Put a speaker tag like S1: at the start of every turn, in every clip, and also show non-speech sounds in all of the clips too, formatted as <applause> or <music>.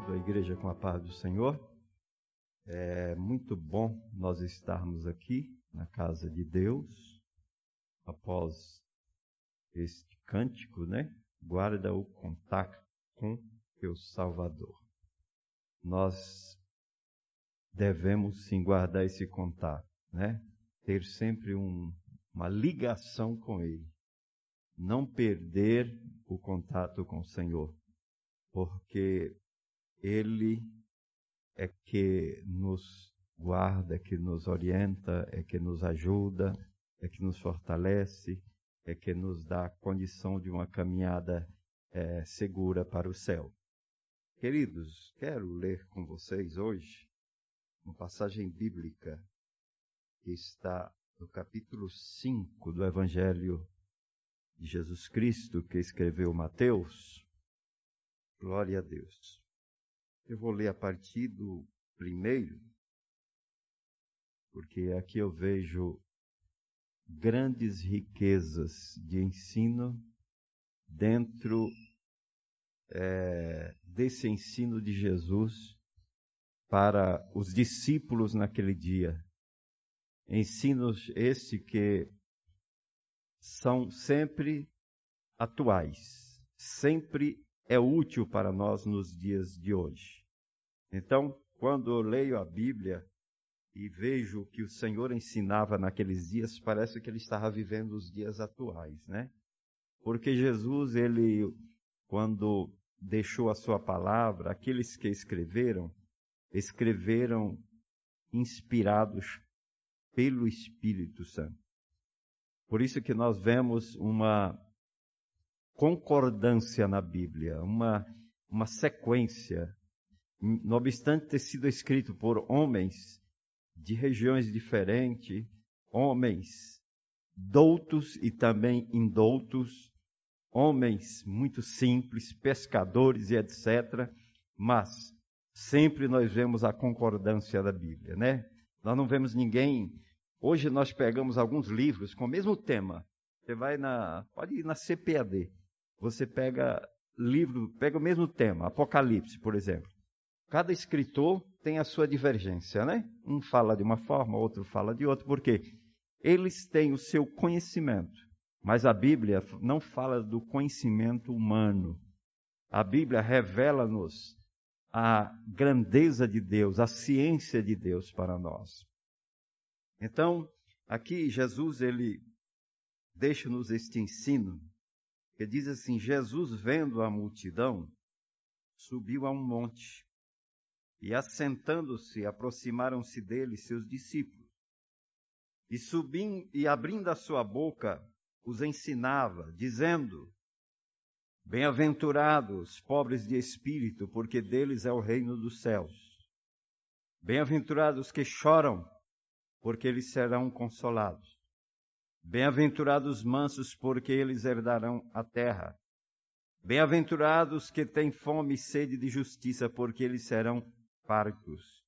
S1: Saúdo a igreja com a paz do Senhor. É muito bom nós estarmos aqui na casa de Deus após este cântico, né? Guarda o contato com teu Salvador. Nós devemos sim guardar esse contato, né? Ter sempre um, uma ligação com Ele. Não perder o contato com o Senhor porque Ele é que nos guarda, é que nos orienta, é que nos ajuda, é que nos fortalece, é que nos dá a condição de uma caminhada é, segura para o céu. Queridos, quero ler com vocês hoje uma passagem bíblica que está no capítulo 5 do Evangelho de Jesus Cristo, que escreveu Mateus, Glória a Deus. Eu vou ler a partir do primeiro, porque aqui eu vejo grandes riquezas de ensino dentro é, desse ensino de Jesus para os discípulos naquele dia. Ensinos esse que são sempre atuais, sempre é útil para nós nos dias de hoje. Então, quando eu leio a Bíblia e vejo o que o Senhor ensinava naqueles dias, parece que ele estava vivendo os dias atuais, né? Porque Jesus, ele, quando deixou a sua palavra, aqueles que escreveram, escreveram inspirados pelo Espírito Santo. Por isso que nós vemos uma concordância na Bíblia, uma, uma sequência. Não obstante ter sido escrito por homens de regiões diferentes, homens doutos e também indoutos, homens muito simples, pescadores e etc. Mas sempre nós vemos a concordância da Bíblia, né? Nós não vemos ninguém. Hoje nós pegamos alguns livros com o mesmo tema. Você vai na, pode ir na CPAD. Você pega livro, pega o mesmo tema, Apocalipse, por exemplo. Cada escritor tem a sua divergência, né? Um fala de uma forma, outro fala de outra, porque eles têm o seu conhecimento, mas a Bíblia não fala do conhecimento humano. A Bíblia revela-nos a grandeza de Deus, a ciência de Deus para nós. Então, aqui Jesus ele deixa-nos este ensino que diz assim: Jesus, vendo a multidão, subiu a um monte e, assentando-se, aproximaram-se dele seus discípulos. E subindo e abrindo a sua boca, os ensinava, dizendo: Bem-aventurados, pobres de espírito, porque deles é o reino dos céus. Bem-aventurados que choram, porque eles serão consolados. Bem-aventurados mansos, porque eles herdarão a terra. Bem-aventurados que têm fome e sede de justiça, porque eles serão fartos.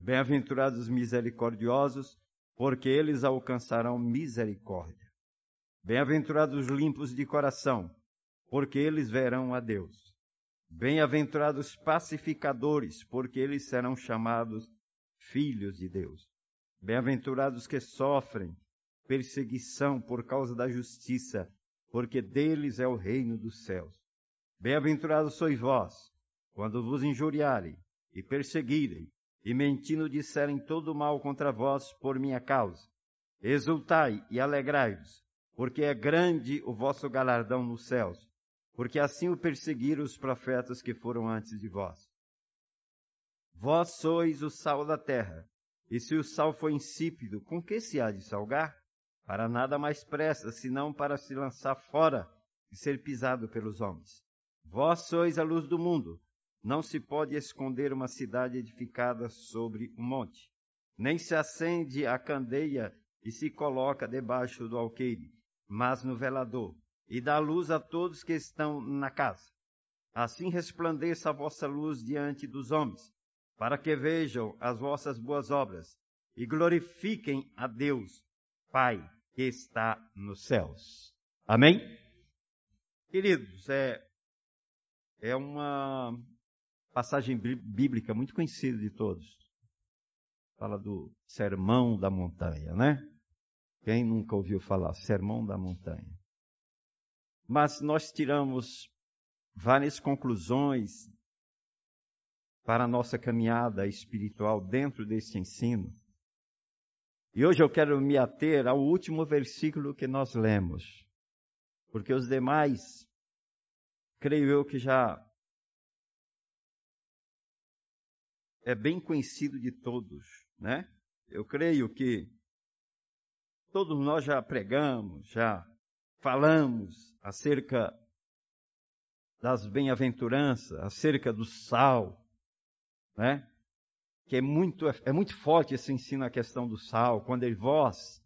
S1: Bem-aventurados misericordiosos, porque eles alcançarão misericórdia. Bem-aventurados limpos de coração, porque eles verão a Deus. Bem-aventurados pacificadores, porque eles serão chamados filhos de Deus. Bem-aventurados que sofrem perseguição por causa da justiça, porque deles é o reino dos céus. Bem-aventurados sois vós, quando vos injuriarem e perseguirem, e mentindo disserem todo mal contra vós por minha causa. Exultai e alegrai-vos, porque é grande o vosso galardão nos céus, porque assim o perseguiram os profetas que foram antes de vós. Vós sois o sal da terra, e se o sal for insípido, com que se há de salgar? Para nada mais presta, senão para se lançar fora e ser pisado pelos homens. Vós sois a luz do mundo. Não se pode esconder uma cidade edificada sobre um monte. Nem se acende a candeia e se coloca debaixo do alqueire, mas no velador, e dá luz a todos que estão na casa. Assim resplandeça a vossa luz diante dos homens, para que vejam as vossas boas obras e glorifiquem a Deus Pai que está nos céus. Amém? Queridos, é, é uma passagem bíblica muito conhecida de todos. Fala do Sermão da Montanha, né? Quem nunca ouviu falar? Sermão da Montanha. Mas nós tiramos várias conclusões para a nossa caminhada espiritual dentro desse ensino. E hoje eu quero me ater ao último versículo que nós lemos, porque os demais, creio eu que já é bem conhecido de todos, né? Eu creio que todos nós já pregamos, já falamos acerca das bem-aventuranças, acerca do sal, né? Que é muito, é muito forte esse ensino a questão do sal, quando ele vós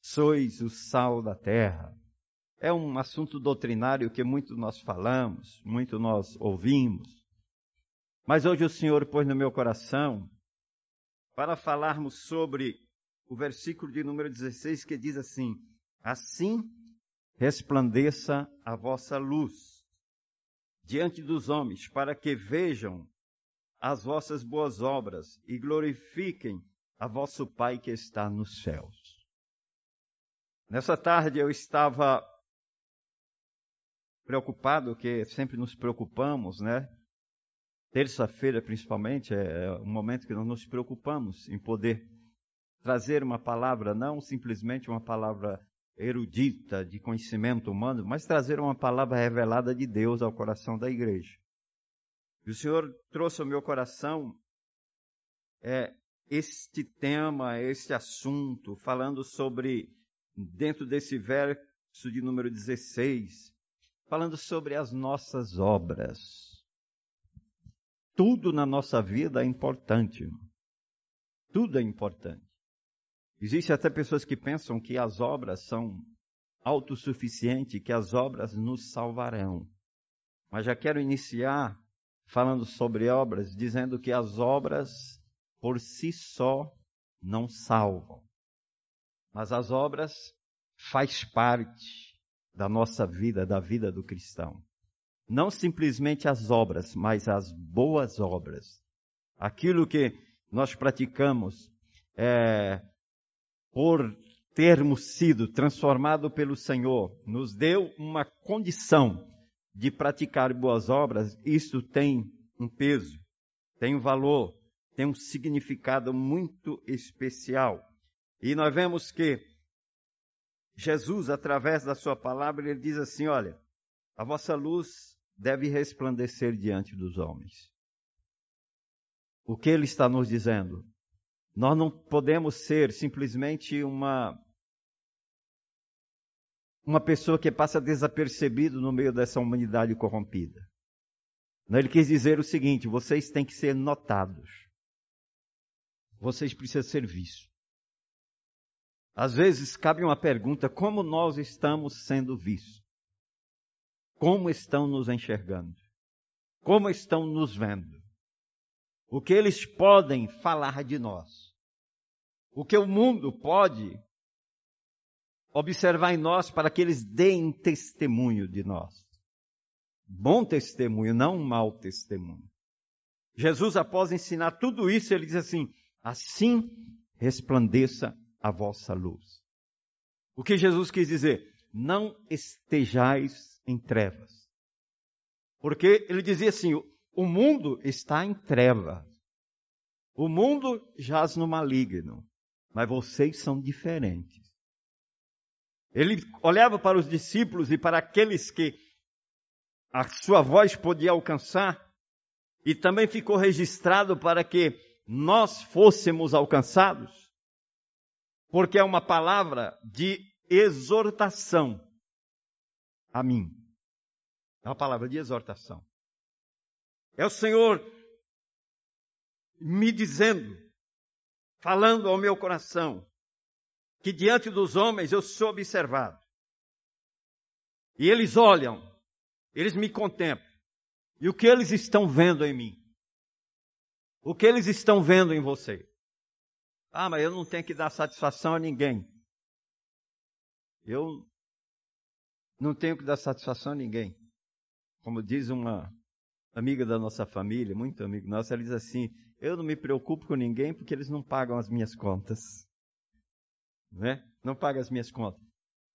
S1: sois o sal da terra. É um assunto doutrinário que muito nós falamos, muito nós ouvimos. Mas hoje o Senhor pôs no meu coração para falarmos sobre o versículo de número 16 que diz assim: Assim resplandeça a vossa luz diante dos homens, para que vejam as vossas boas obras e glorifiquem a vosso Pai que está nos céus. Nessa tarde eu estava preocupado, que sempre nos preocupamos, né? Terça-feira, principalmente, é, é um momento que nós nos preocupamos em poder trazer uma palavra, não simplesmente uma palavra erudita de conhecimento humano, mas trazer uma palavra revelada de Deus ao coração da igreja. E o Senhor trouxe ao meu coração é, este tema, este assunto, falando sobre, dentro desse verso de número 16, falando sobre as nossas obras. Tudo na nossa vida é importante. Tudo é importante. Existem até pessoas que pensam que as obras são autossuficientes, que as obras nos salvarão. Mas já quero iniciar falando sobre obras, dizendo que as obras por si só não salvam. Mas as obras faz parte da nossa vida, da vida do cristão. Não simplesmente as obras, mas as boas obras. Aquilo que nós praticamos é, por termos sido transformado pelo Senhor, nos deu uma condição de praticar boas obras, isso tem um peso, tem um valor, tem um significado muito especial. E nós vemos que Jesus, através da sua palavra, ele diz assim: olha, a vossa luz deve resplandecer diante dos homens. O que ele está nos dizendo? Nós não podemos ser simplesmente uma uma pessoa que passa desapercebido no meio dessa humanidade corrompida. Ele quis dizer o seguinte: vocês têm que ser notados. Vocês precisam ser vistos. Às vezes cabe uma pergunta: como nós estamos sendo vistos? Como estão nos enxergando, como estão nos vendo, o que eles podem falar de nós, o que o mundo pode observar em nós para que eles deem testemunho de nós. Bom testemunho, não um mau testemunho. Jesus, após ensinar tudo isso, ele diz assim: assim resplandeça a vossa luz. O que Jesus quis dizer? Não estejais em trevas. Porque ele dizia assim: o mundo está em trevas. O mundo jaz no maligno, mas vocês são diferentes. Ele olhava para os discípulos e para aqueles que a sua voz podia alcançar, e também ficou registrado para que nós fôssemos alcançados, porque é uma palavra de exortação a mim. É uma palavra de exortação. É o Senhor me dizendo, falando ao meu coração, que diante dos homens eu sou observado. E eles olham, eles me contemplam. E o que eles estão vendo em mim? O que eles estão vendo em você? Ah, mas eu não tenho que dar satisfação a ninguém. Eu não tenho que dar satisfação a ninguém. Como diz uma amiga da nossa família, muito amigo nosso, ela diz assim: Eu não me preocupo com ninguém porque eles não pagam as minhas contas. Né? Não pagam as minhas contas.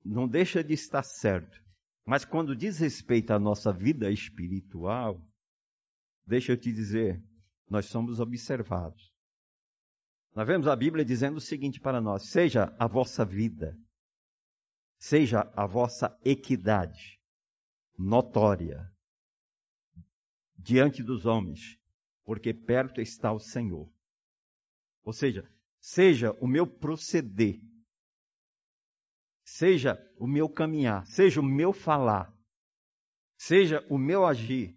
S1: Não deixa de estar certo. Mas quando diz respeito à nossa vida espiritual, deixa eu te dizer, nós somos observados. Nós vemos a Bíblia dizendo o seguinte para nós: seja a vossa vida, seja a vossa equidade notória diante dos homens, porque perto está o Senhor. Ou seja, seja o meu proceder, seja o meu caminhar, seja o meu falar, seja o meu agir,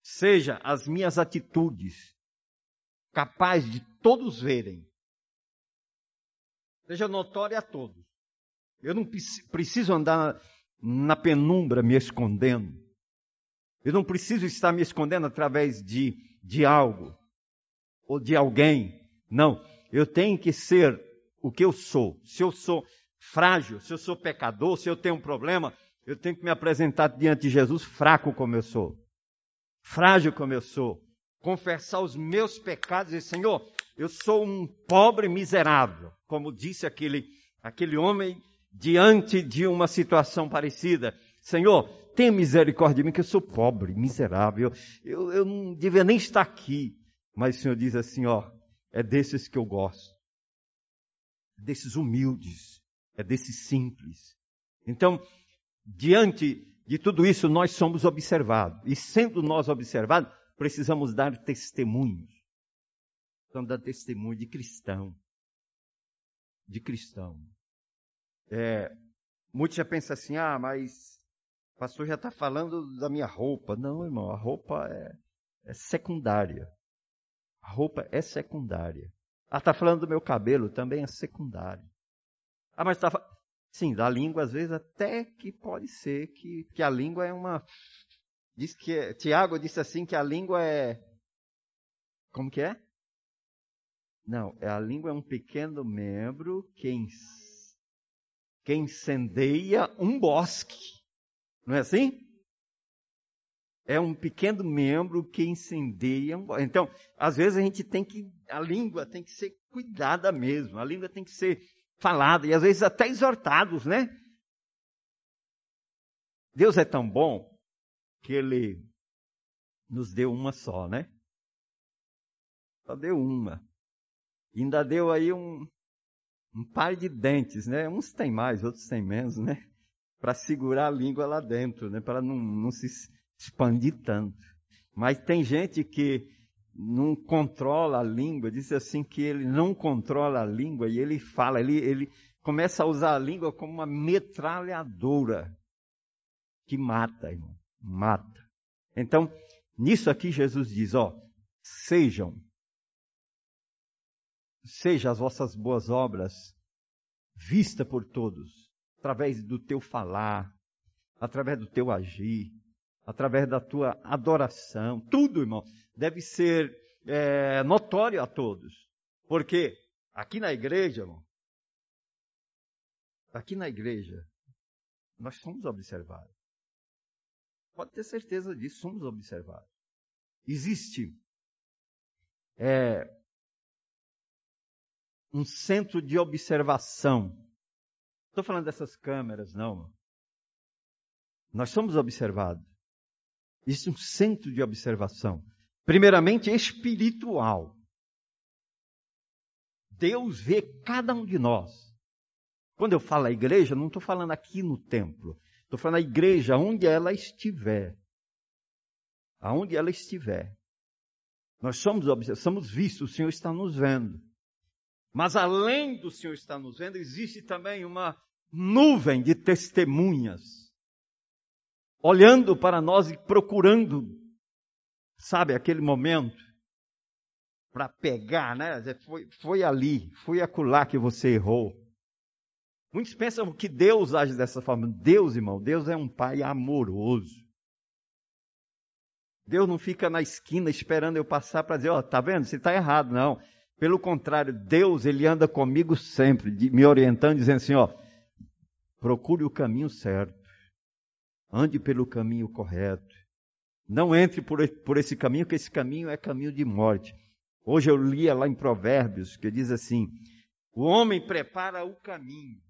S1: seja as minhas atitudes, capaz de todos verem, seja notória a todos. Eu não preciso andar na penumbra me escondendo. Eu não preciso estar me escondendo através de, de algo ou de alguém. Não, eu tenho que ser o que eu sou. Se eu sou frágil, se eu sou pecador, se eu tenho um problema, eu tenho que me apresentar diante de Jesus fraco como eu sou. Frágil como eu sou. Confessar os meus pecados e Senhor, eu sou um pobre miserável, como disse aquele, aquele homem diante de uma situação parecida. Senhor, tenha misericórdia de mim, que eu sou pobre, miserável, eu, eu não devia nem estar aqui. Mas o Senhor diz assim: ó, é desses que eu gosto, é desses humildes, é desses simples. Então, diante de tudo isso, nós somos observados. E sendo nós observados, precisamos dar testemunhos. Então, dar testemunho de cristão. De cristão. É, muitos já pensam assim, ah, mas o pastor já está falando da minha roupa. Não, irmão, a roupa é, é secundária. A roupa é secundária. Ah, está falando do meu cabelo, também é secundário. Ah, mas está. Sim, da língua, às vezes, até que pode ser que, que a língua é uma. Diz que. É, Tiago disse assim que a língua é. Como que é? Não, é, a língua é um pequeno membro que que incendeia um bosque. Não é assim? É um pequeno membro que incendeia um bosque. Então, às vezes a gente tem que. A língua tem que ser cuidada mesmo. A língua tem que ser falada. E às vezes até exortados, né? Deus é tão bom que Ele nos deu uma só, né? Só deu uma. Ainda deu aí um, um par de dentes, né? Uns têm mais, outros têm menos, né? Para segurar a língua lá dentro, né? Para não, não se expandir tanto. Mas tem gente que não controla a língua, diz assim que ele não controla a língua e ele fala, ele, ele começa a usar a língua como uma metralhadora que mata, irmão, mata. Então, nisso aqui Jesus diz, ó, sejam seja as vossas boas obras vista por todos, através do teu falar, através do teu agir, através da tua adoração. Tudo, irmão, deve ser é, notório a todos. Porque aqui na igreja, irmão, aqui na igreja, nós somos observados. Pode ter certeza disso, somos observados. Existe é, um centro de observação. Estou falando dessas câmeras, não. Nós somos observados. Existe um centro de observação. Primeiramente, espiritual. Deus vê cada um de nós. Quando eu falo a igreja, não estou falando aqui no templo. Estou falando a igreja onde ela estiver. Aonde ela estiver. Nós somos, somos vistos, o Senhor está nos vendo. Mas além do Senhor estar nos vendo, existe também uma nuvem de testemunhas, olhando para nós e procurando, sabe, aquele momento para pegar, né? Foi, foi ali, foi acolá que você errou. Muitos pensam que Deus age dessa forma. Deus, irmão, Deus é um pai amoroso. Deus não fica na esquina esperando eu passar para dizer, ó, oh, tá vendo? Você está errado, não. Pelo contrário, Deus, ele anda comigo sempre, me orientando, dizendo assim, ó, procure o caminho certo. Ande pelo caminho correto. Não entre por, por esse caminho, porque esse caminho é caminho de morte. Hoje eu lia lá em Provérbios, que diz assim: o homem prepara o caminho.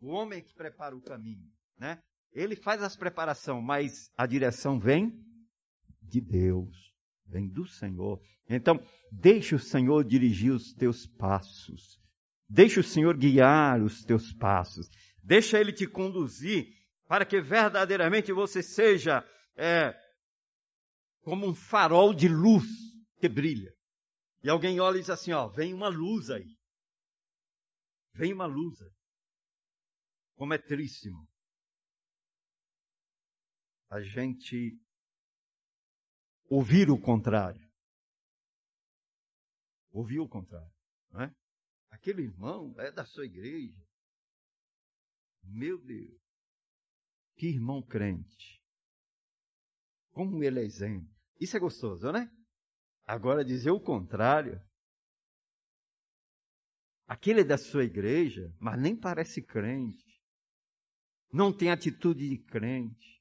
S1: O homem que prepara o caminho, né? Ele faz as preparações, mas a direção vem de Deus, vem do Senhor. Então, deixe o Senhor dirigir os teus passos. Deixe o Senhor guiar os teus passos. Deixa Ele te conduzir para que verdadeiramente você seja é, como um farol de luz que brilha. E alguém olha e diz assim: ó, vem uma luz aí. Vem uma luz aí. Como é tríssimo. A gente ouvir o contrário. Ouvir o contrário. Não é? Aquele irmão é da sua igreja. Meu Deus. Que irmão crente. Como ele é exemplo. Isso é gostoso, né? Agora dizer o contrário. Aquele é da sua igreja, mas nem parece crente. Não tem atitude de crente.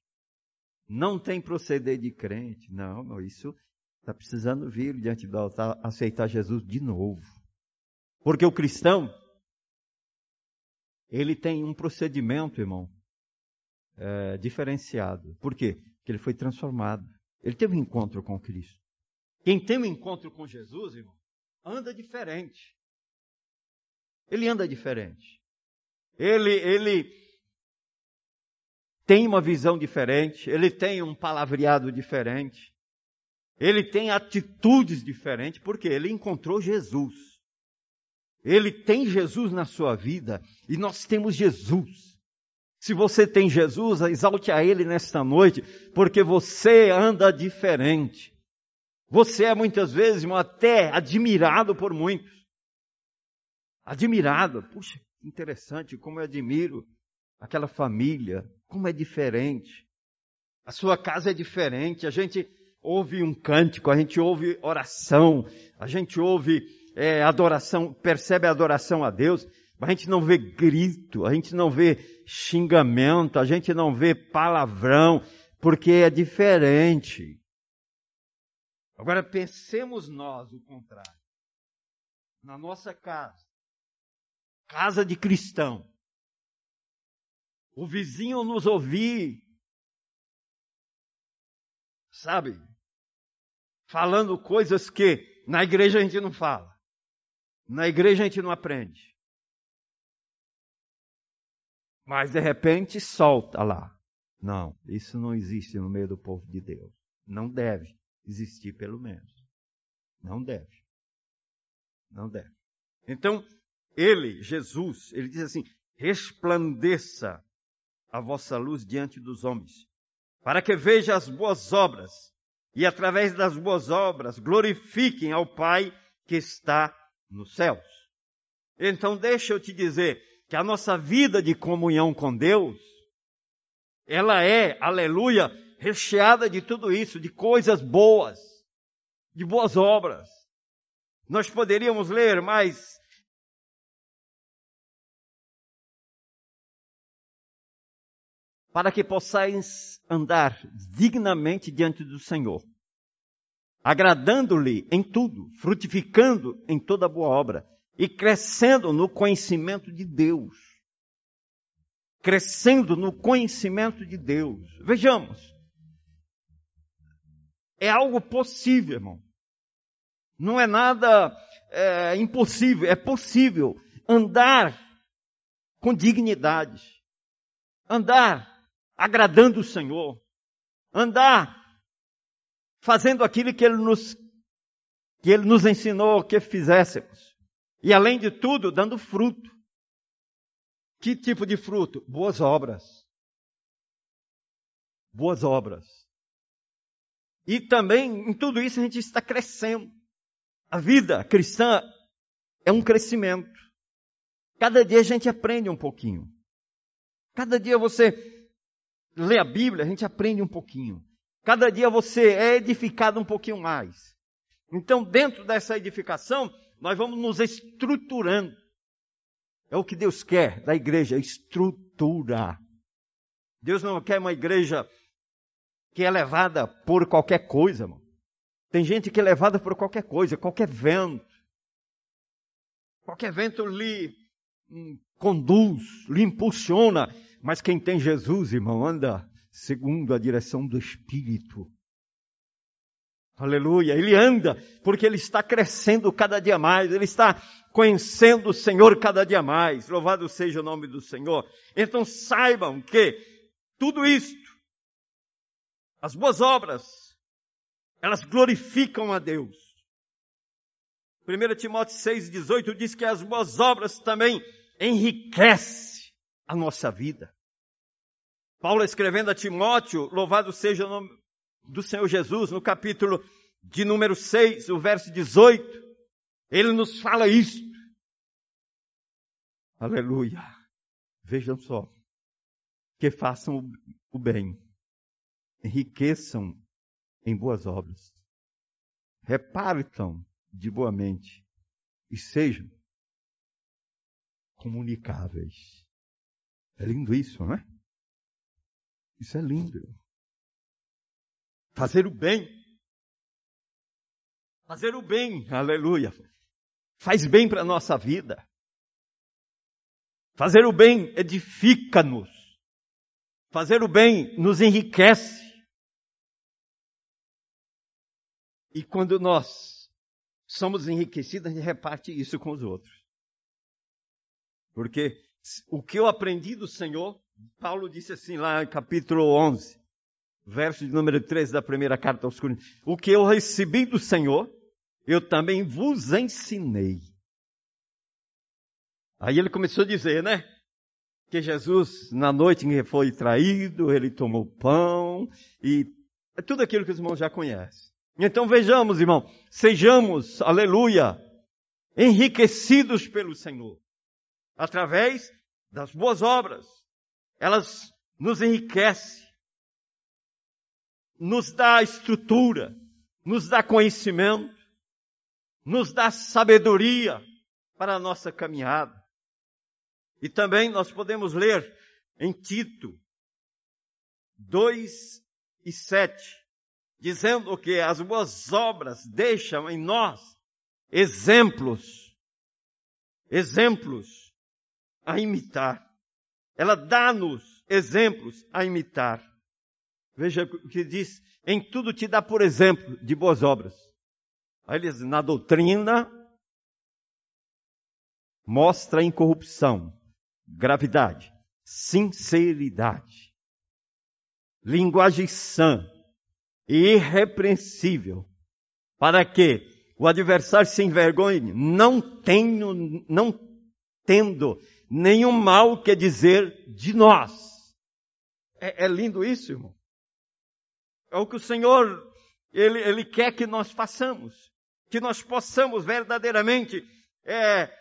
S1: Não tem proceder de crente. Não, isso está precisando vir diante do altar, aceitar Jesus de novo. Porque o cristão, ele tem um procedimento, irmão, é, diferenciado. Por quê? que ele foi transformado. Ele teve um encontro com Cristo. Quem tem um encontro com Jesus, irmão, anda diferente. Ele anda diferente. Ele, ele tem uma visão diferente, ele tem um palavreado diferente, ele tem atitudes diferentes, porque ele encontrou Jesus. Ele tem Jesus na sua vida e nós temos Jesus. Se você tem Jesus, exalte a Ele nesta noite, porque você anda diferente. Você é muitas vezes até admirado por muitos. Admirado. Puxa, interessante, como eu admiro aquela família, como é diferente. A sua casa é diferente. A gente ouve um cântico, a gente ouve oração, a gente ouve é, adoração, percebe a adoração a Deus. A gente não vê grito, a gente não vê xingamento, a gente não vê palavrão, porque é diferente. Agora pensemos nós o contrário. Na nossa casa, casa de cristão, o vizinho nos ouvir, sabe, falando coisas que na igreja a gente não fala, na igreja a gente não aprende. Mas de repente solta lá. Não, isso não existe no meio do povo de Deus. Não deve existir, pelo menos. Não deve. Não deve. Então, ele, Jesus, ele diz assim: resplandeça a vossa luz diante dos homens, para que vejam as boas obras e, através das boas obras, glorifiquem ao Pai que está nos céus. Então, deixa eu te dizer, que a nossa vida de comunhão com Deus, ela é, aleluia, recheada de tudo isso, de coisas boas, de boas obras. Nós poderíamos ler mais para que possais andar dignamente diante do Senhor, agradando-lhe em tudo, frutificando em toda boa obra e crescendo no conhecimento de Deus. Crescendo no conhecimento de Deus. Vejamos. É algo possível, irmão. Não é nada é, impossível, é possível andar com dignidade, andar agradando o Senhor, andar fazendo aquilo que Ele nos, que Ele nos ensinou que fizéssemos. E além de tudo, dando fruto. Que tipo de fruto? Boas obras. Boas obras. E também, em tudo isso, a gente está crescendo. A vida cristã é um crescimento. Cada dia a gente aprende um pouquinho. Cada dia você lê a Bíblia, a gente aprende um pouquinho. Cada dia você é edificado um pouquinho mais. Então, dentro dessa edificação, nós vamos nos estruturando. É o que Deus quer da igreja, estrutura. Deus não quer uma igreja que é levada por qualquer coisa, irmão. Tem gente que é levada por qualquer coisa, qualquer vento. Qualquer vento lhe hum, conduz, lhe impulsiona. Mas quem tem Jesus, irmão, anda segundo a direção do Espírito. Aleluia. Ele anda porque ele está crescendo cada dia mais, ele está conhecendo o Senhor cada dia mais. Louvado seja o nome do Senhor. Então saibam que tudo isto, as boas obras, elas glorificam a Deus. 1 Timóteo 6,18 diz que as boas obras também enriquecem a nossa vida. Paulo escrevendo a Timóteo, louvado seja o nome do Senhor Jesus, no capítulo de número 6, o verso 18, ele nos fala isso. Aleluia. Vejam só. Que façam o bem, enriqueçam em boas obras, repartam de boa mente e sejam comunicáveis. É lindo isso, não é? Isso é lindo. Fazer o bem. Fazer o bem, aleluia. Faz bem para a nossa vida. Fazer o bem edifica-nos. Fazer o bem nos enriquece. E quando nós somos enriquecidos, a gente reparte isso com os outros. Porque o que eu aprendi do Senhor, Paulo disse assim lá em capítulo 11, verso de número 13 da primeira carta aos Coríntios: O que eu recebi do Senhor, eu também vos ensinei. Aí ele começou a dizer, né? Que Jesus, na noite em que foi traído, ele tomou pão e tudo aquilo que os irmãos já conhecem. Então vejamos, irmão, sejamos, aleluia, enriquecidos pelo Senhor, através das boas obras. Elas nos enriquecem, nos dá estrutura, nos dá conhecimento, nos dá sabedoria para a nossa caminhada. E também nós podemos ler em Tito 2 e 7, dizendo que as boas obras deixam em nós exemplos, exemplos a imitar. Ela dá-nos exemplos a imitar. Veja o que diz: em tudo te dá por exemplo de boas obras. Aí ele diz, na doutrina, mostra incorrupção, gravidade, sinceridade, linguagem sã e irrepreensível, para que o adversário se envergonhe, não tenho, não tendo nenhum mal que dizer de nós. É, é lindo isso, irmão. É o que o Senhor, Ele, Ele quer que nós façamos. Que nós possamos verdadeiramente é,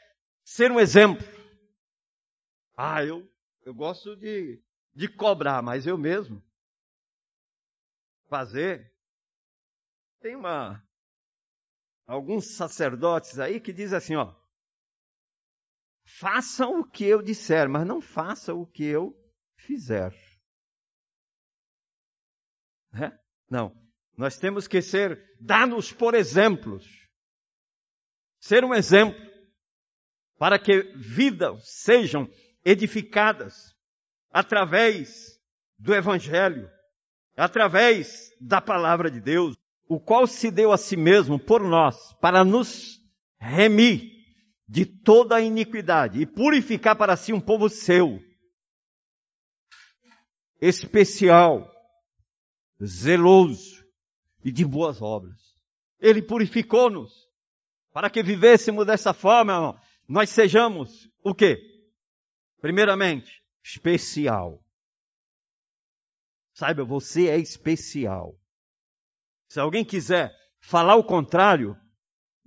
S1: ser um exemplo. Ah, eu, eu gosto de, de cobrar, mas eu mesmo fazer. Tem uma, alguns sacerdotes aí que dizem assim, ó, façam o que eu disser, mas não façam o que eu fizer. É? Não. Nós temos que ser dados por exemplos. Ser um exemplo para que vidas sejam edificadas através do Evangelho, através da palavra de Deus, o qual se deu a si mesmo por nós, para nos remir de toda a iniquidade e purificar para si um povo seu, especial, zeloso e de boas obras. Ele purificou-nos para que vivêssemos dessa forma, irmão. Nós sejamos o quê? Primeiramente, especial. Saiba, você é especial. Se alguém quiser falar o contrário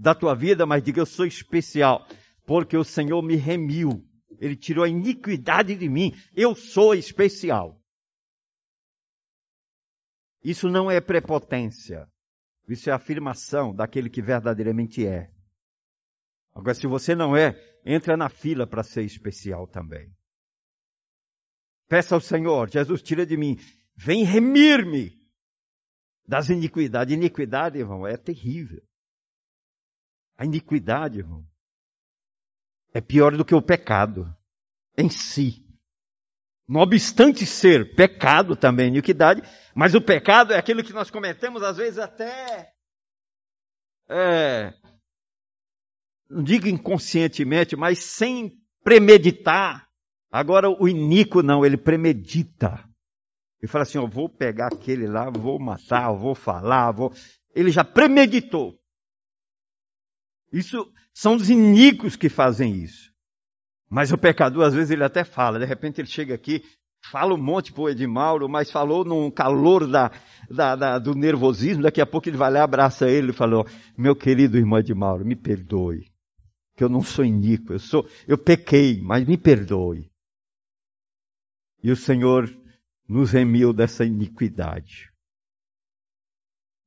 S1: da tua vida, mas diga eu sou especial, porque o Senhor me remiu. Ele tirou a iniquidade de mim. Eu sou especial. Isso não é prepotência. Isso é afirmação daquele que verdadeiramente é. Agora, se você não é, entra na fila para ser especial também. Peça ao Senhor, Jesus, tira de mim, vem remir-me das iniquidades. Iniquidade, irmão, é terrível. A iniquidade, irmão, é pior do que o pecado em si. Não obstante ser pecado também, iniquidade, mas o pecado é aquilo que nós cometemos, às vezes, até. É, não digo inconscientemente, mas sem premeditar. Agora, o iníquo não, ele premedita. Ele fala assim: eu vou pegar aquele lá, vou matar, vou falar, vou. Ele já premeditou. Isso são os iníquos que fazem isso. Mas o pecador, às vezes, ele até fala, de repente ele chega aqui, fala um monte pro Edmauro, mas falou num calor da, da, da, do nervosismo, daqui a pouco ele vai lá, abraça ele e falou, meu querido irmão Edmauro, me perdoe, que eu não sou iníquo, eu sou, eu pequei, mas me perdoe. E o Senhor nos remiu dessa iniquidade.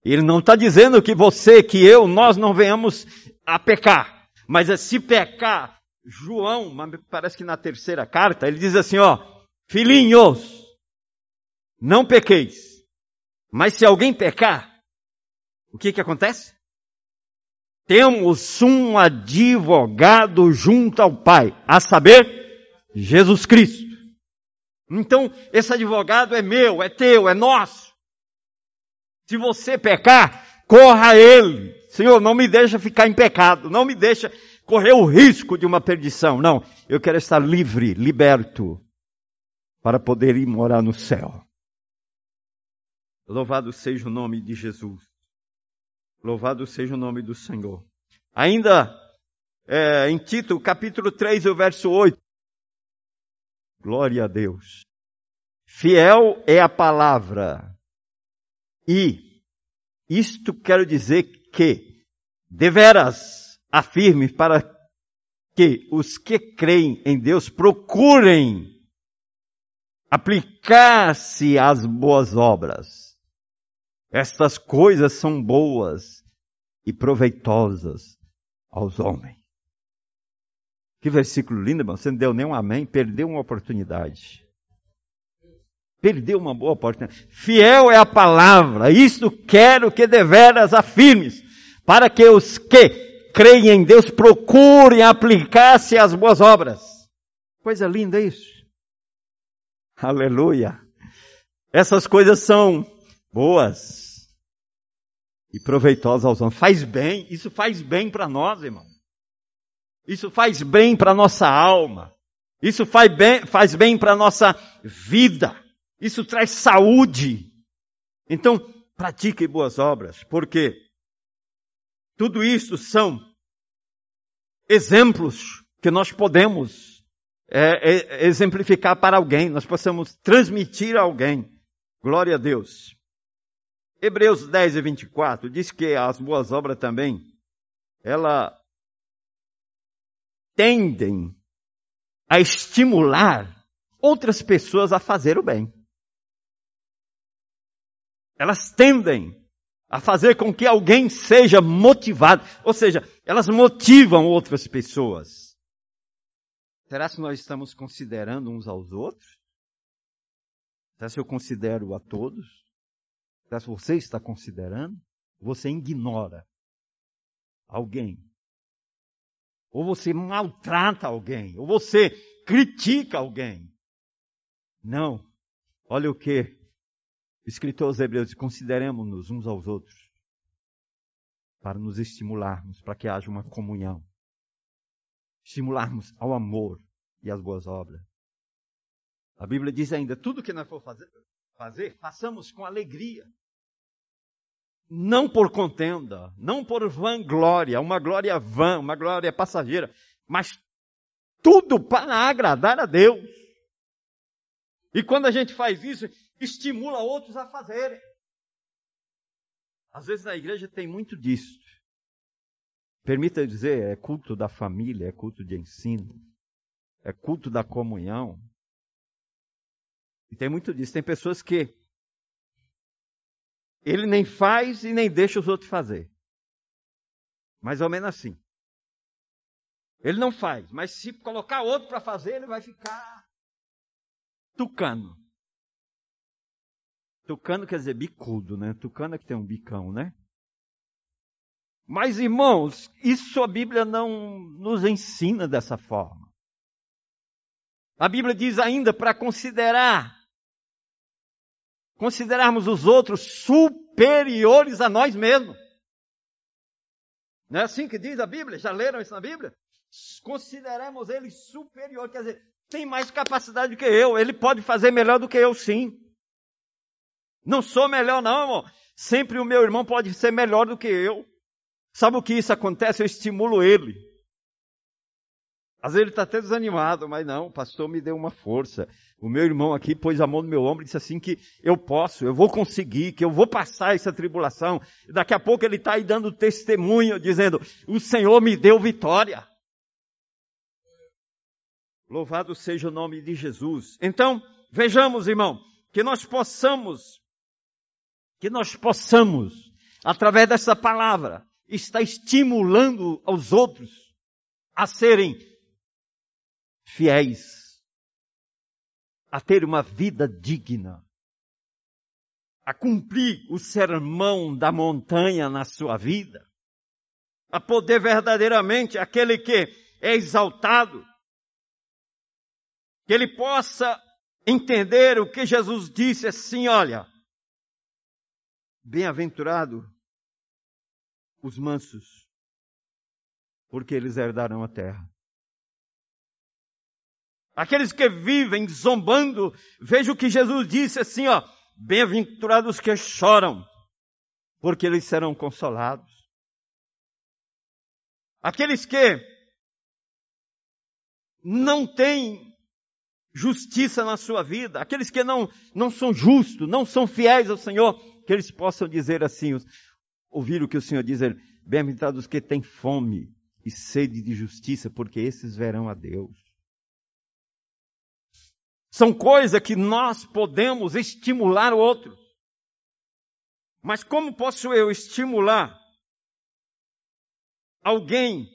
S1: Ele não está dizendo que você, que eu, nós não venhamos a pecar. Mas é se pecar, João, parece que na terceira carta, ele diz assim, ó, filhinhos, não pequeis. Mas se alguém pecar, o que que acontece? Temos um advogado junto ao Pai, a saber, Jesus Cristo. Então, esse advogado é meu, é teu, é nosso. Se você pecar, corra a ele. Senhor, não me deixa ficar em pecado, não me deixa correr o risco de uma perdição. Não, eu quero estar livre, liberto, para poder ir morar no céu. Louvado seja o nome de Jesus. Louvado seja o nome do Senhor. Ainda é, em Tito, capítulo 3, o verso 8. Glória a Deus. Fiel é a palavra. E isto quero dizer que, deveras, afirme para que os que creem em Deus procurem aplicar-se às boas obras. Estas coisas são boas e proveitosas aos homens. Que versículo lindo, irmão. Você não deu nem um amém, perdeu uma oportunidade. Perdeu uma boa oportunidade. Fiel é a palavra, isto quero que deveras afirmes, para que os que creem em Deus procurem aplicar-se às boas obras. Coisa linda isso. Aleluia. Essas coisas são boas e proveitosas aos homens. Faz bem, isso faz bem para nós, irmão. Isso faz bem para a nossa alma. Isso faz bem, faz bem para a nossa vida. Isso traz saúde. Então, pratique boas obras, porque tudo isso são exemplos que nós podemos é, é, exemplificar para alguém, nós possamos transmitir a alguém. Glória a Deus. Hebreus 10 e 24 diz que as boas obras também, ela tendem a estimular outras pessoas a fazer o bem. Elas tendem a fazer com que alguém seja motivado, ou seja, elas motivam outras pessoas. Será que nós estamos considerando uns aos outros? Será que eu considero a todos? Será que você está considerando? Você ignora alguém ou você maltrata alguém, ou você critica alguém. Não. Olha o que escritor aos Hebreus diz: consideremos-nos uns aos outros para nos estimularmos, para que haja uma comunhão. Estimularmos ao amor e às boas obras. A Bíblia diz ainda: tudo que nós for fazer, fazer façamos com alegria não por contenda, não por vanglória, uma glória vã, uma glória passageira, mas tudo para agradar a Deus. E quando a gente faz isso, estimula outros a fazerem. Às vezes na igreja tem muito disso. Permita dizer, é culto da família, é culto de ensino, é culto da comunhão. E tem muito disso. Tem pessoas que ele nem faz e nem deixa os outros fazer. Mais ou menos assim. Ele não faz, mas se colocar outro para fazer, ele vai ficar tucano. Tucano quer dizer bicudo, né? Tucano é que tem um bicão, né? Mas, irmãos, isso a Bíblia não nos ensina dessa forma. A Bíblia diz ainda para considerar, considerarmos os outros superiores a nós mesmos. Não é assim que diz a Bíblia? Já leram isso na Bíblia? Consideramos ele superior, quer dizer, tem mais capacidade do que eu, ele pode fazer melhor do que eu, sim. Não sou melhor, não, irmão. Sempre o meu irmão pode ser melhor do que eu. Sabe o que isso acontece? Eu estimulo ele. Às vezes ele está até desanimado, mas não, o pastor me deu uma força. O meu irmão aqui pôs a mão no meu ombro e disse assim que eu posso, eu vou conseguir, que eu vou passar essa tribulação. Daqui a pouco ele está aí dando testemunho, dizendo, o Senhor me deu vitória. Louvado seja o nome de Jesus. Então, vejamos, irmão, que nós possamos que nós possamos, através dessa palavra, estar estimulando aos outros a serem fiéis, a ter uma vida digna, a cumprir o sermão da montanha na sua vida, a poder verdadeiramente aquele que é exaltado, que ele possa entender o que Jesus disse assim, olha, Bem-aventurado os mansos, porque eles herdarão a terra. Aqueles que vivem zombando, veja o que Jesus disse assim, ó, bem-aventurados que choram, porque eles serão consolados. Aqueles que não têm justiça na sua vida, aqueles que não, não são justos, não são fiéis ao Senhor, que eles possam dizer assim, ouvir o que o Senhor diz, bem-aventurados que têm fome e sede de justiça, porque esses verão a Deus. São coisas que nós podemos estimular o outro. Mas como posso eu estimular alguém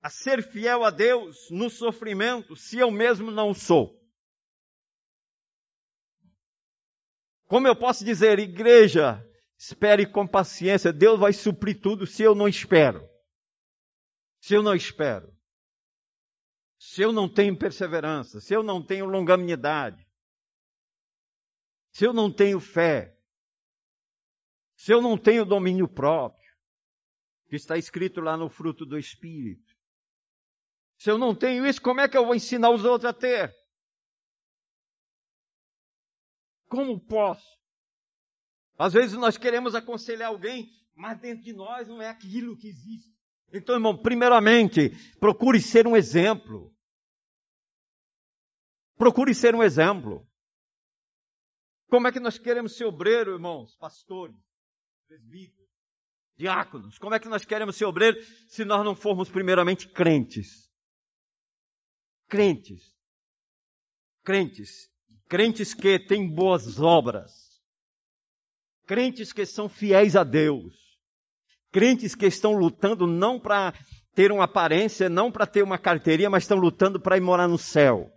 S1: a ser fiel a Deus no sofrimento se eu mesmo não sou? Como eu posso dizer, igreja, espere com paciência, Deus vai suprir tudo se eu não espero. Se eu não espero. Se eu não tenho perseverança, se eu não tenho longanimidade, se eu não tenho fé, se eu não tenho domínio próprio, que está escrito lá no fruto do Espírito. Se eu não tenho isso, como é que eu vou ensinar os outros a ter? Como posso? Às vezes nós queremos aconselhar alguém, mas dentro de nós não é aquilo que existe. Então, irmão, primeiramente, procure ser um exemplo. Procure ser um exemplo. Como é que nós queremos ser obreiro, irmãos, pastores, presbíteros, diáconos? Como é que nós queremos ser obreiro se nós não formos primeiramente crentes? Crentes. Crentes. Crentes que têm boas obras. Crentes que são fiéis a Deus. Crentes que estão lutando não para ter uma aparência, não para ter uma carteirinha, mas estão lutando para ir morar no céu.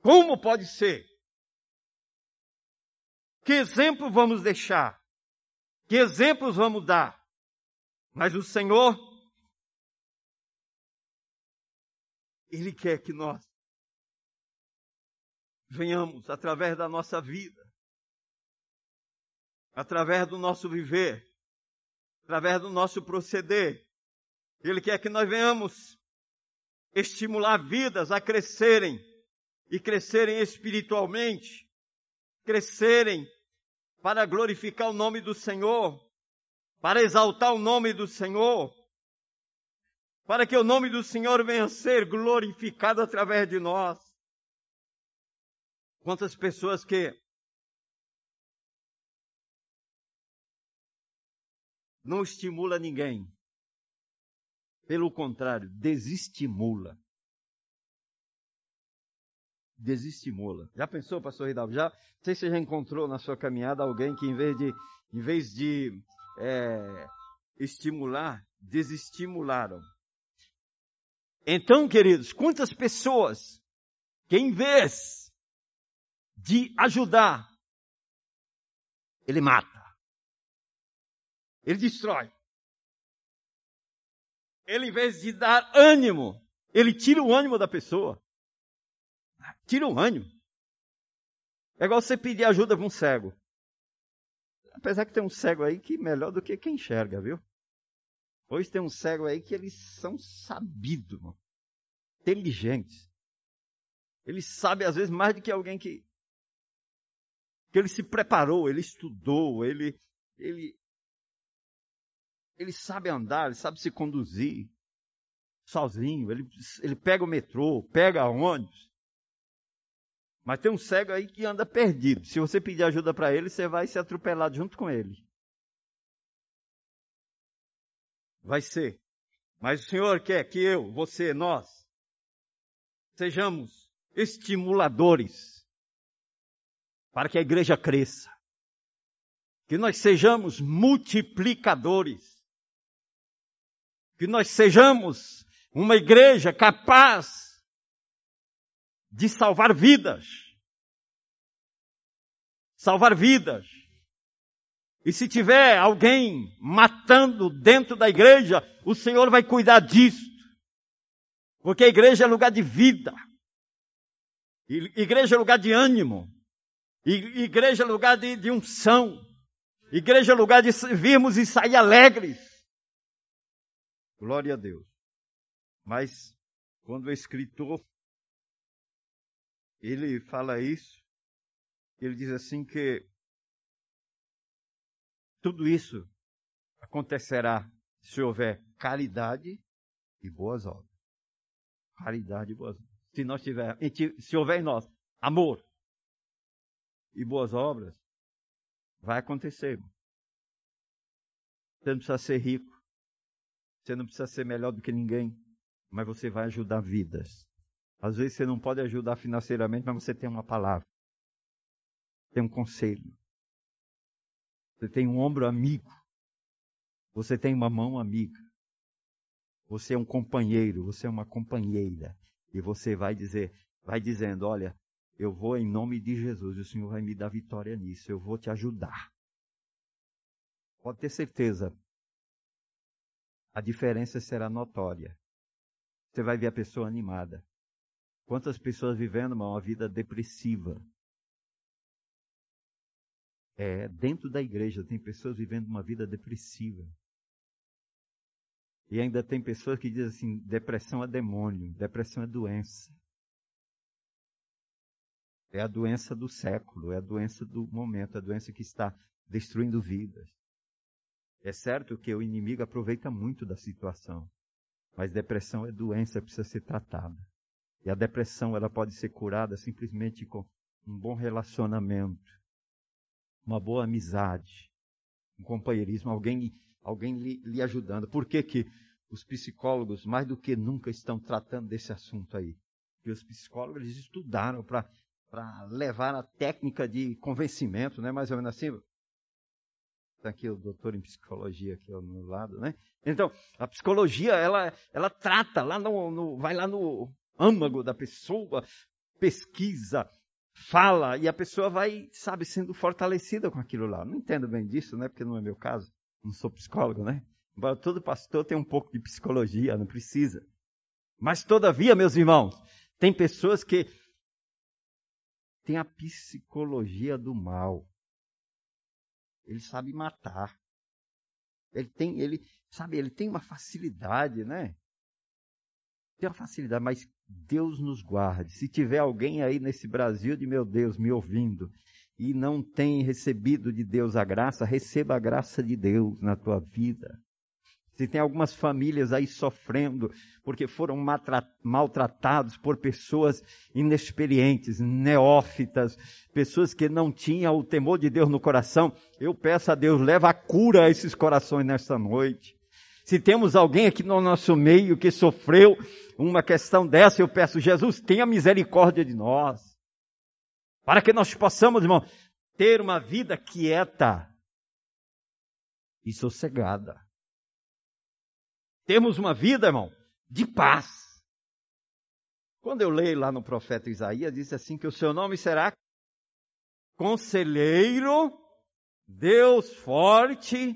S1: Como pode ser? Que exemplo vamos deixar? Que exemplos vamos dar? Mas o Senhor, Ele quer que nós venhamos, através da nossa vida, através do nosso viver, através do nosso proceder, Ele quer que nós venhamos estimular vidas a crescerem e crescerem espiritualmente, crescerem para glorificar o nome do Senhor, para exaltar o nome do Senhor, para que o nome do Senhor venha a ser glorificado através de nós. Quantas pessoas que não estimula ninguém. Pelo contrário, desestimula. Desestimula. Já pensou, pastor Ridalgo? Já, não sei se você já encontrou na sua caminhada alguém que em vez de, em vez de é, estimular, desestimularam. Então, queridos, quantas pessoas que em vez de ajudar, ele mata. Ele destrói. Ele, em vez de dar ânimo, ele tira o ânimo da pessoa. Tira o ânimo. É igual você pedir ajuda para um cego. Apesar que tem um cego aí que é melhor do que quem enxerga, viu? Hoje tem um cego aí que eles são sabidos, inteligentes. Ele sabe às vezes mais do que alguém que que ele se preparou, ele estudou, ele ele ele sabe andar, ele sabe se conduzir sozinho, ele, ele pega o metrô, pega ônibus. Mas tem um cego aí que anda perdido. Se você pedir ajuda para ele, você vai ser atropelado junto com ele. Vai ser. Mas o Senhor quer que eu, você, nós, sejamos estimuladores para que a igreja cresça. Que nós sejamos multiplicadores. Que nós sejamos uma igreja capaz de salvar vidas. Salvar vidas. E se tiver alguém matando dentro da igreja, o Senhor vai cuidar disso. Porque a igreja é lugar de vida. Igreja é lugar de ânimo. Igreja é lugar de, de unção. Igreja é lugar de virmos e sair alegres. Glória a Deus. Mas quando o escritor ele fala isso, ele diz assim que tudo isso acontecerá se houver caridade e boas obras. Caridade e boas obras. Se nós tiver, se houver em nós amor e boas obras, vai acontecer. Você não precisa ser rico. Você não precisa ser melhor do que ninguém. Mas você vai ajudar vidas. Às vezes você não pode ajudar financeiramente, mas você tem uma palavra. Tem um conselho. Você tem um ombro amigo. Você tem uma mão amiga. Você é um companheiro, você é uma companheira. E você vai dizer, vai dizendo, olha, eu vou em nome de Jesus, o Senhor vai me dar vitória nisso, eu vou te ajudar. Pode ter certeza. A diferença será notória. Você vai ver a pessoa animada. Quantas pessoas vivendo uma vida depressiva? É, dentro da igreja tem pessoas vivendo uma vida depressiva. E ainda tem pessoas que dizem assim: depressão é demônio, depressão é doença. É a doença do século, é a doença do momento, a doença que está destruindo vidas. É certo que o inimigo aproveita muito da situação, mas depressão é doença, precisa ser tratada. E a depressão ela pode ser curada simplesmente com um bom relacionamento, uma boa amizade, um companheirismo, alguém, alguém lhe, lhe ajudando. Por que, que os psicólogos, mais do que nunca, estão tratando desse assunto aí? Porque os psicólogos eles estudaram para levar a técnica de convencimento, né? mais ou menos assim. Está aqui o doutor em psicologia aqui ao meu lado, né? Então, a psicologia, ela, ela trata lá no, no vai lá no âmago da pessoa, pesquisa, fala, e a pessoa vai, sabe, sendo fortalecida com aquilo lá. Não entendo bem disso, né? Porque não é meu caso. Não sou psicólogo, né? Embora todo pastor tenha um pouco de psicologia, não precisa. Mas, todavia, meus irmãos, tem pessoas que têm a psicologia do mal. Ele sabe matar. Ele tem, ele, sabe, ele tem uma facilidade, né? Tem uma facilidade, mas Deus nos guarde. Se tiver alguém aí nesse Brasil de meu Deus me ouvindo e não tem recebido de Deus a graça, receba a graça de Deus na tua vida. Se tem algumas famílias aí sofrendo porque foram maltratados por pessoas inexperientes, neófitas, pessoas que não tinham o temor de Deus no coração, eu peço a Deus, leva a cura a esses corações nesta noite. Se temos alguém aqui no nosso meio que sofreu uma questão dessa, eu peço, Jesus, tenha misericórdia de nós. Para que nós possamos, irmão, ter uma vida quieta e sossegada. Temos uma vida, irmão, de paz. Quando eu leio lá no profeta Isaías, diz assim que o seu nome será conselheiro, Deus forte,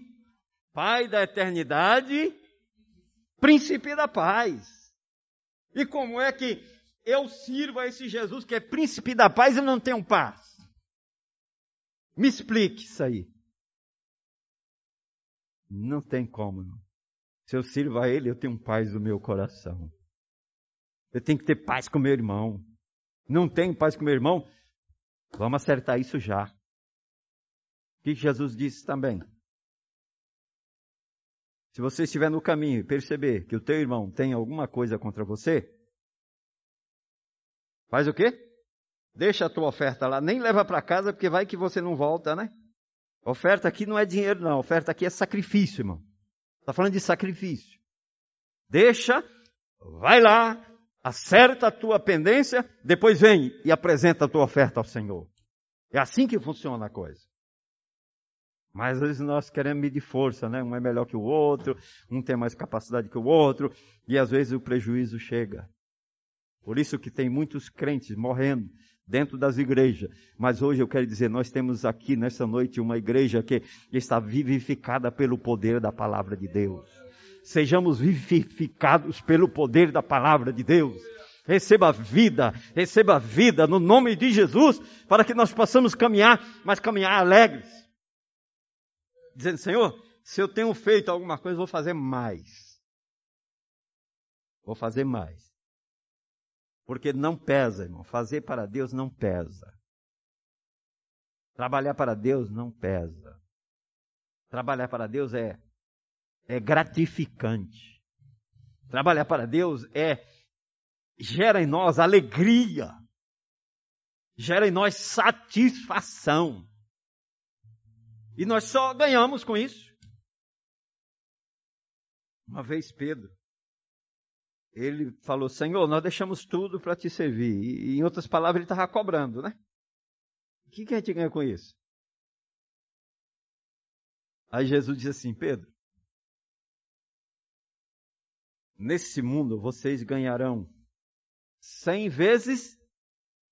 S1: Pai da eternidade, príncipe da paz. E como é que eu sirvo a esse Jesus que é príncipe da paz e não tenho paz? Me explique isso aí. Não tem como. Não. Se eu sirvo a Ele, eu tenho paz no meu coração. Eu tenho que ter paz com meu irmão. Não tenho paz com meu irmão? Vamos acertar isso já. O que Jesus disse também? Se você estiver no caminho e perceber que o teu irmão tem alguma coisa contra você, faz o quê? Deixa a tua oferta lá, nem leva para casa, porque vai que você não volta, né? Oferta aqui não é dinheiro, não. Oferta aqui é sacrifício, irmão. Está falando de sacrifício. Deixa, vai lá, acerta a tua pendência, depois vem e apresenta a tua oferta ao Senhor. É assim que funciona a coisa. Mas às vezes nós queremos medir força, né? Um é melhor que o outro, um tem mais capacidade que o outro, e às vezes o prejuízo chega. Por isso que tem muitos crentes morrendo dentro das igrejas. Mas hoje eu quero dizer, nós temos aqui nessa noite uma igreja que está vivificada pelo poder da palavra de Deus. Sejamos vivificados pelo poder da palavra de Deus. Receba vida, receba vida no nome de Jesus, para que nós possamos caminhar, mas caminhar alegres. Dizendo, Senhor, se eu tenho feito alguma coisa, vou fazer mais. Vou fazer mais. Porque não pesa, irmão. Fazer para Deus não pesa. Trabalhar para Deus não pesa. Trabalhar para Deus é, é gratificante. Trabalhar para Deus é gera em nós alegria. Gera em nós satisfação. E nós só ganhamos com isso. Uma vez Pedro ele falou: Senhor, nós deixamos tudo para te servir. E, em outras palavras, ele estava cobrando, né? O que, que a gente ganha com isso? Aí Jesus disse assim: Pedro, nesse mundo vocês ganharão cem vezes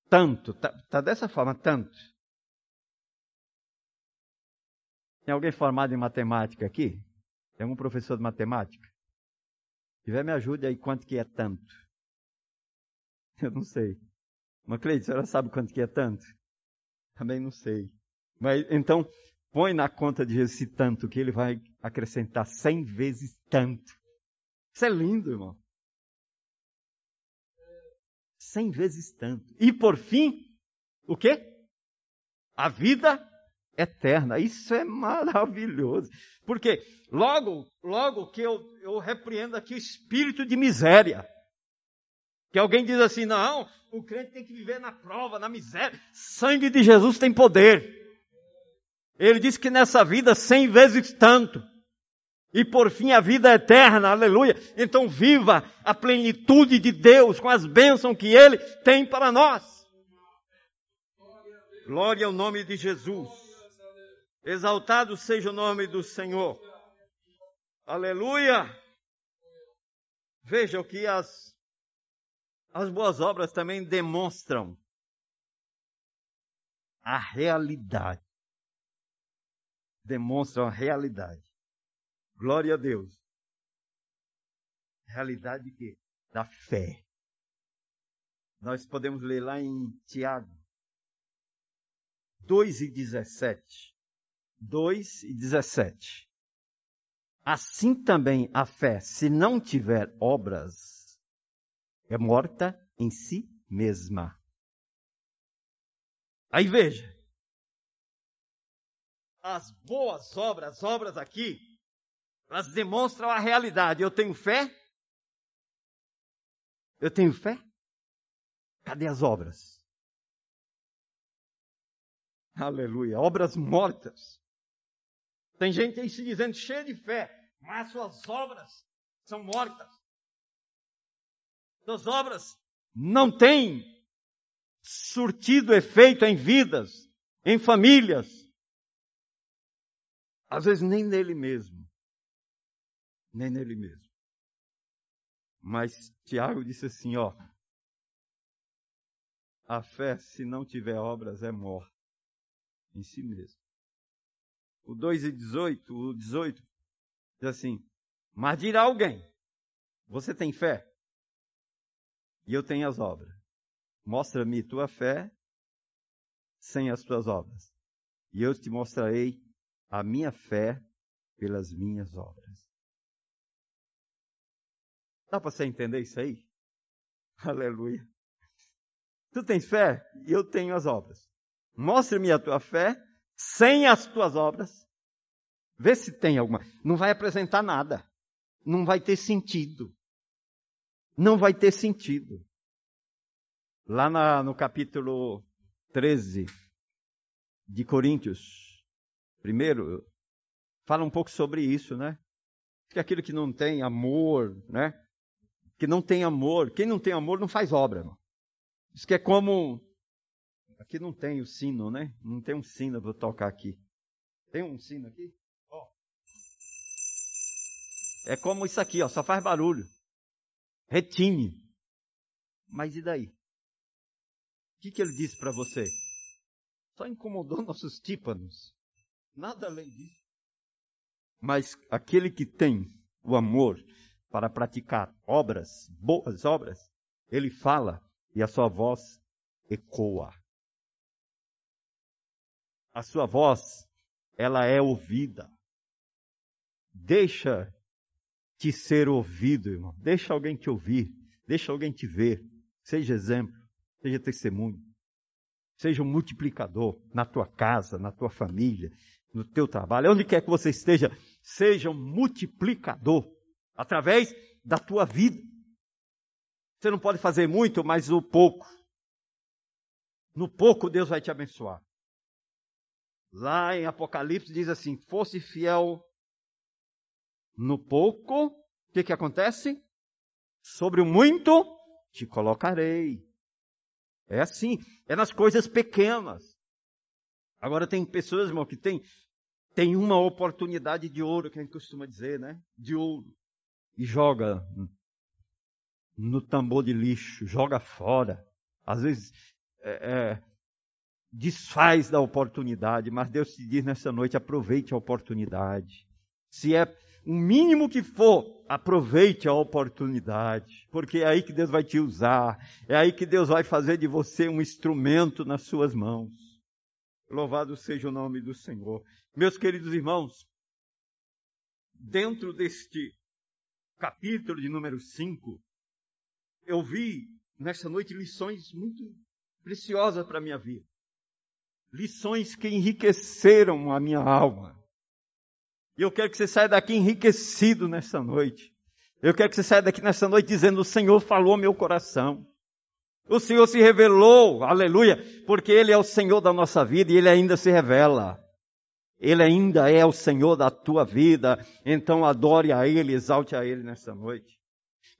S1: tanto. Tá, tá dessa forma, tanto. Tem alguém formado em matemática aqui? Tem algum professor de matemática? Tiver, me ajude aí quanto que é tanto. <laughs> Eu não sei. Mas Cleide, a senhora sabe quanto que é tanto? Também não sei. Mas então, põe na conta de esse tanto que ele vai acrescentar cem vezes tanto. Isso é lindo, irmão. Cem vezes tanto. E por fim, o quê? A vida eterna. Isso é maravilhoso. Porque logo, logo que eu, eu repreendo aqui o espírito de miséria. Que alguém diz assim: não, o crente tem que viver na prova, na miséria. Sangue de Jesus tem poder. Ele diz que nessa vida cem vezes tanto. E por fim a vida eterna, aleluia. Então viva a plenitude de Deus com as bênçãos que Ele tem para nós. Glória ao nome de Jesus. Exaltado seja o nome do Senhor. Aleluia! Veja que as, as boas obras também demonstram a realidade. Demonstram a realidade. Glória a Deus. Realidade de quê? Da fé. Nós podemos ler lá em Tiago 2 e 17. 2 e 17. Assim também a fé, se não tiver obras, é morta em si mesma. Aí veja, as boas obras, as obras aqui, elas demonstram a realidade. Eu tenho fé? Eu tenho fé? Cadê as obras? Aleluia, obras mortas. Tem gente aí se dizendo cheia de fé, mas suas obras são mortas. Suas obras não têm surtido efeito em vidas, em famílias. Às vezes nem nele mesmo. Nem nele mesmo. Mas Tiago disse assim, ó. A fé, se não tiver obras, é morta. em si mesmo. O 2 e 18, o 18, diz assim: Mas dirá alguém: Você tem fé? E eu tenho as obras. Mostra-me tua fé sem as tuas obras. E eu te mostrarei a minha fé pelas minhas obras. Dá para você entender isso aí? <laughs> Aleluia. Tu tens fé eu tenho as obras. Mostre-me a tua fé sem as tuas obras. Vê se tem alguma. Não vai apresentar nada. Não vai ter sentido. Não vai ter sentido. Lá na, no capítulo 13 de Coríntios, primeiro, fala um pouco sobre isso, né? Que aquilo que não tem amor, né? Que não tem amor. Quem não tem amor não faz obra. Diz que é como. Aqui não tem o sino, né? Não tem um sino para tocar aqui. Tem um sino aqui? Ó. É como isso aqui, ó. Só faz barulho. Retine. Mas e daí? O que, que ele disse para você? Só incomodou <laughs> nossos tímpanos. Nada além disso. Mas aquele que tem o amor para praticar obras, boas obras, ele fala e a sua voz ecoa. A sua voz, ela é ouvida. Deixa te ser ouvido, irmão. Deixa alguém te ouvir. Deixa alguém te ver. Seja exemplo. Seja testemunho. Seja um multiplicador na tua casa, na tua família, no teu trabalho, onde quer que você esteja. Seja um multiplicador através da tua vida. Você não pode fazer muito, mas o pouco. No pouco Deus vai te abençoar. Lá em Apocalipse diz assim: fosse fiel no pouco, o que, que acontece? Sobre o muito te colocarei. É assim, é nas coisas pequenas. Agora tem pessoas, irmão, que tem, tem uma oportunidade de ouro, que a gente costuma dizer, né? De ouro. E joga no tambor de lixo, joga fora. Às vezes é, é, desfaz da oportunidade, mas Deus te diz nessa noite: aproveite a oportunidade. Se é o mínimo que for, aproveite a oportunidade, porque é aí que Deus vai te usar, é aí que Deus vai fazer de você um instrumento nas suas mãos. Louvado seja o nome do Senhor. Meus queridos irmãos, dentro deste capítulo de número 5, eu vi nessa noite lições muito preciosas para a minha vida. Lições que enriqueceram a minha alma. E eu quero que você saia daqui enriquecido nessa noite. Eu quero que você saia daqui nessa noite dizendo: O Senhor falou meu coração. O Senhor se revelou, aleluia, porque Ele é o Senhor da nossa vida e Ele ainda se revela. Ele ainda é o Senhor da tua vida, então adore a Ele, exalte a Ele nessa noite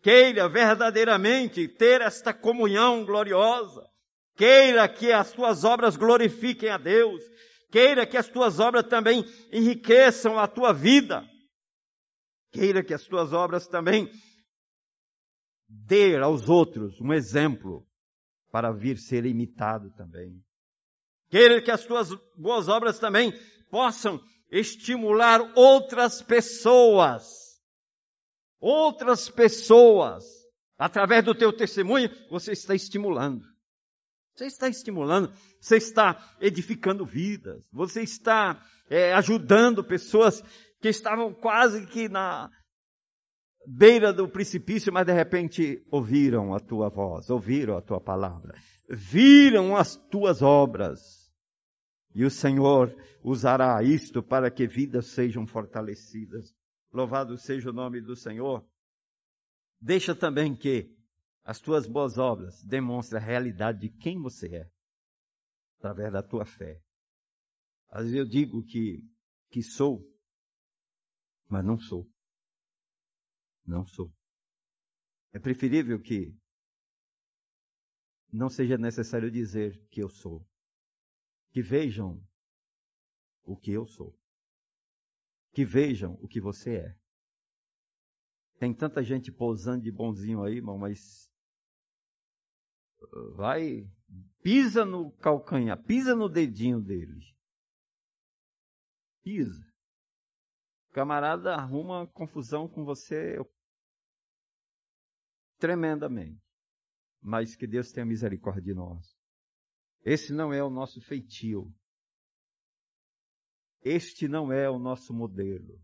S1: queira verdadeiramente ter esta comunhão gloriosa, queira que as tuas obras glorifiquem a Deus, queira que as tuas obras também enriqueçam a tua vida, queira que as tuas obras também dê aos outros um exemplo para vir ser imitado também. Queira que as tuas boas obras também possam estimular outras pessoas outras pessoas, através do teu testemunho, você está estimulando. Você está estimulando, você está edificando vidas, você está é, ajudando pessoas que estavam quase que na beira do precipício, mas de repente ouviram a tua voz, ouviram a tua palavra, viram as tuas obras. E o Senhor usará isto para que vidas sejam fortalecidas. Louvado seja o nome do Senhor. Deixa também que as tuas boas obras demonstrem a realidade de quem você é, através da tua fé. Às vezes eu digo que, que sou, mas não sou. Não sou. É preferível que não seja necessário dizer que eu sou. Que vejam o que eu sou que vejam o que você é. Tem tanta gente pousando de bonzinho aí, irmão, mas vai, pisa no calcanhar, pisa no dedinho dele pisa. O camarada arruma confusão com você tremendamente. Mas que Deus tenha misericórdia de nós. Esse não é o nosso feitio. Este não é o nosso modelo.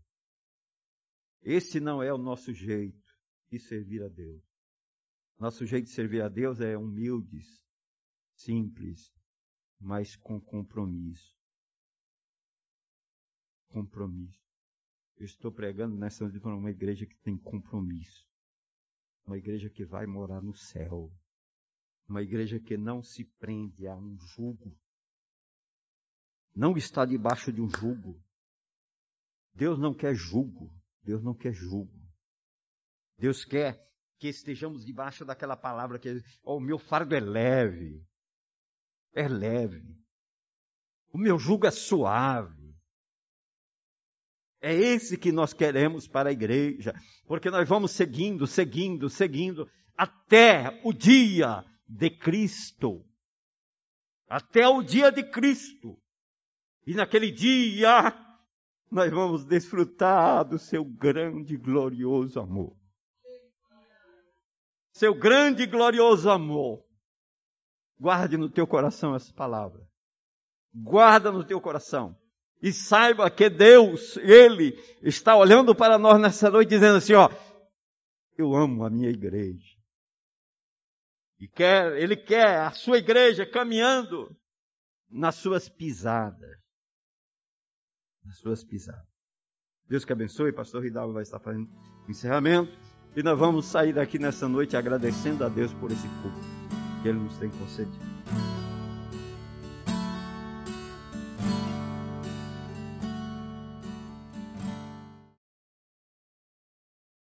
S1: Este não é o nosso jeito de servir a Deus. Nosso jeito de servir a Deus é humildes, simples, mas com compromisso. Compromisso. Eu estou pregando nessa noite para uma igreja que tem compromisso. Uma igreja que vai morar no céu. Uma igreja que não se prende a um jugo. Não está debaixo de um jugo. Deus não quer jugo. Deus não quer jugo. Deus quer que estejamos debaixo daquela palavra que oh, o meu fardo é leve. É leve. O meu jugo é suave. É esse que nós queremos para a igreja, porque nós vamos seguindo, seguindo, seguindo até o dia de Cristo. Até o dia de Cristo. E naquele dia nós vamos desfrutar do seu grande e glorioso amor. Seu grande e glorioso amor. Guarde no teu coração essa palavra. Guarda no teu coração. E saiba que Deus, Ele, está olhando para nós nessa noite dizendo assim, ó, eu amo a minha igreja. E quer, Ele quer a sua igreja caminhando nas suas pisadas. Nas suas pisadas. Deus que abençoe, pastor Ridalgo vai estar fazendo encerramento. E nós vamos sair daqui nessa noite agradecendo a Deus por esse culto que Ele nos tem concedido.